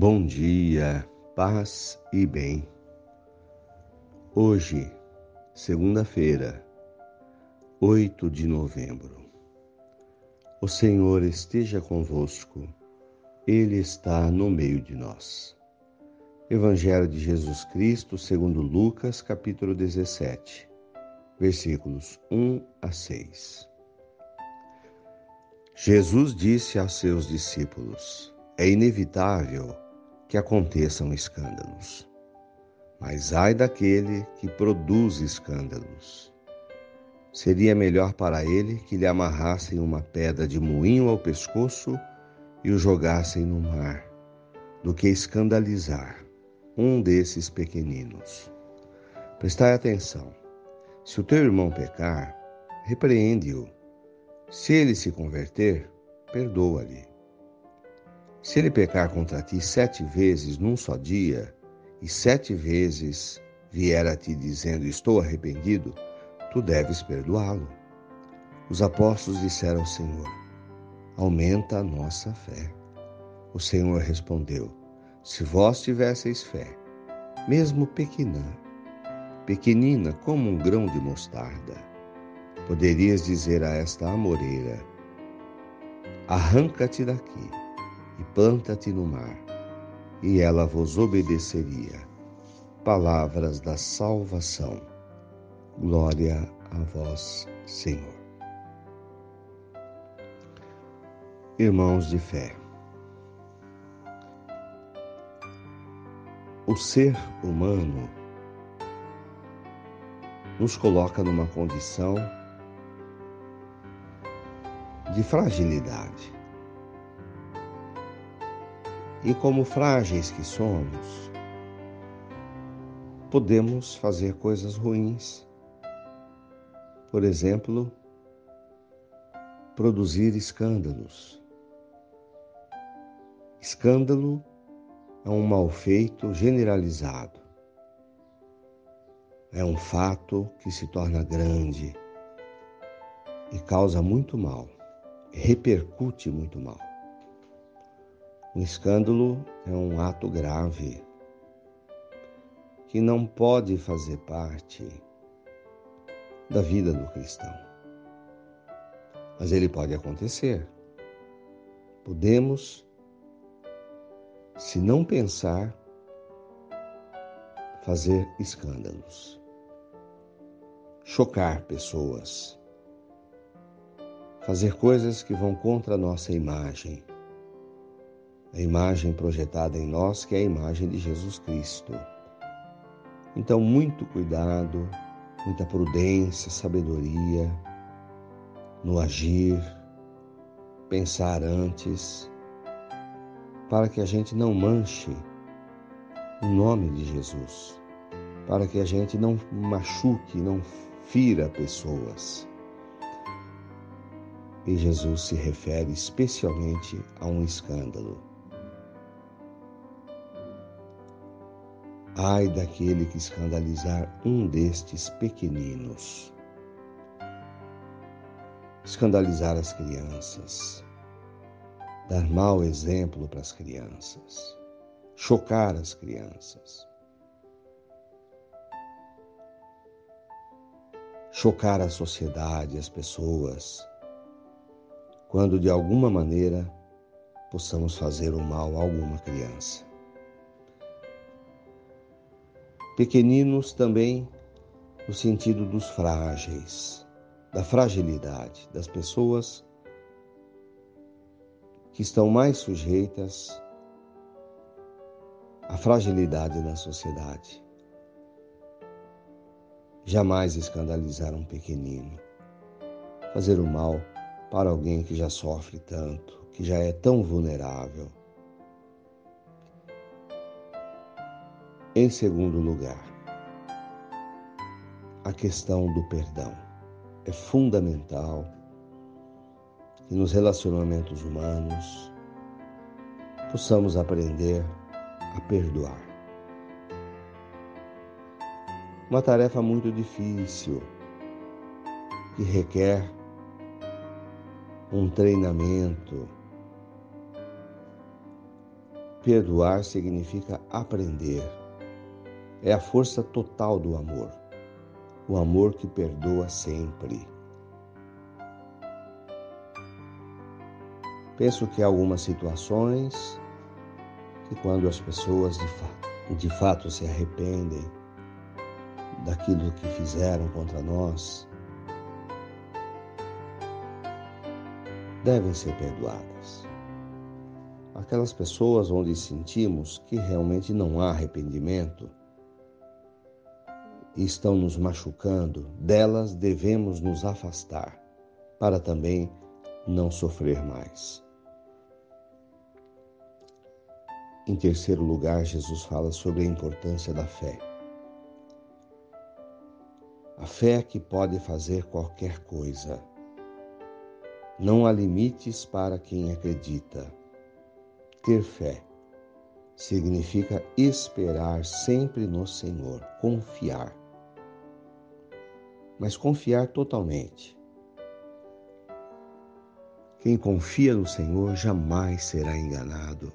Bom dia, paz e bem. Hoje, segunda-feira, 8 de novembro. O Senhor esteja convosco, Ele está no meio de nós. Evangelho de Jesus Cristo, segundo Lucas, capítulo 17, versículos 1 a 6. Jesus disse aos seus discípulos: é inevitável que aconteçam escândalos. Mas ai daquele que produz escândalos. Seria melhor para ele que lhe amarrassem uma pedra de moinho ao pescoço e o jogassem no mar, do que escandalizar um desses pequeninos. Prestai atenção. Se o teu irmão pecar, repreende-o. Se ele se converter, perdoa-lhe. Se ele pecar contra ti sete vezes num só dia, e sete vezes vier a ti dizendo: Estou arrependido, tu deves perdoá-lo. Os apóstolos disseram ao Senhor: Aumenta a nossa fé. O Senhor respondeu: Se vós tivesseis fé, mesmo pequena, pequenina como um grão de mostarda, poderias dizer a esta amoreira: Arranca-te daqui e planta-te no mar, e ela vos obedeceria. Palavras da salvação. Glória a vós, Senhor. Irmãos de fé, o ser humano nos coloca numa condição de fragilidade. E como frágeis que somos, podemos fazer coisas ruins. Por exemplo, produzir escândalos. Escândalo é um mal feito generalizado. É um fato que se torna grande e causa muito mal, repercute muito mal. Um escândalo é um ato grave que não pode fazer parte da vida do cristão. Mas ele pode acontecer. Podemos, se não pensar, fazer escândalos, chocar pessoas, fazer coisas que vão contra a nossa imagem a imagem projetada em nós, que é a imagem de Jesus Cristo. Então, muito cuidado, muita prudência, sabedoria no agir, pensar antes, para que a gente não manche o nome de Jesus, para que a gente não machuque, não fira pessoas. E Jesus se refere especialmente a um escândalo. Ai daquele que escandalizar um destes pequeninos. Escandalizar as crianças, dar mau exemplo para as crianças, chocar as crianças, chocar a sociedade, as pessoas, quando de alguma maneira possamos fazer o mal a alguma criança. Pequeninos também no sentido dos frágeis, da fragilidade das pessoas que estão mais sujeitas à fragilidade da sociedade. Jamais escandalizar um pequenino, fazer o mal para alguém que já sofre tanto, que já é tão vulnerável. Em segundo lugar, a questão do perdão. É fundamental que nos relacionamentos humanos possamos aprender a perdoar. Uma tarefa muito difícil que requer um treinamento perdoar significa aprender. É a força total do amor. O amor que perdoa sempre. Penso que há algumas situações que quando as pessoas de fato, de fato se arrependem daquilo que fizeram contra nós, devem ser perdoadas. Aquelas pessoas onde sentimos que realmente não há arrependimento estão nos machucando, delas devemos nos afastar para também não sofrer mais. Em terceiro lugar, Jesus fala sobre a importância da fé. A fé que pode fazer qualquer coisa. Não há limites para quem acredita. Ter fé significa esperar sempre no Senhor, confiar. Mas confiar totalmente. Quem confia no Senhor jamais será enganado,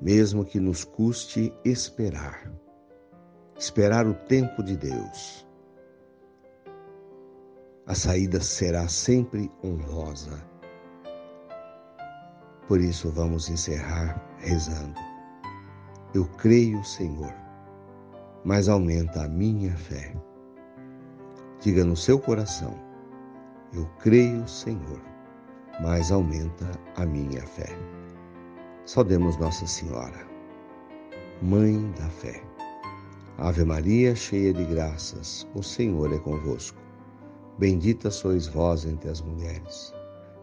mesmo que nos custe esperar. Esperar o tempo de Deus a saída será sempre honrosa. Por isso vamos encerrar rezando. Eu creio, Senhor, mas aumenta a minha fé. Diga no seu coração: Eu creio, Senhor, mas aumenta a minha fé. Saudemos Nossa Senhora, Mãe da Fé. Ave Maria, cheia de graças, o Senhor é convosco. Bendita sois vós entre as mulheres.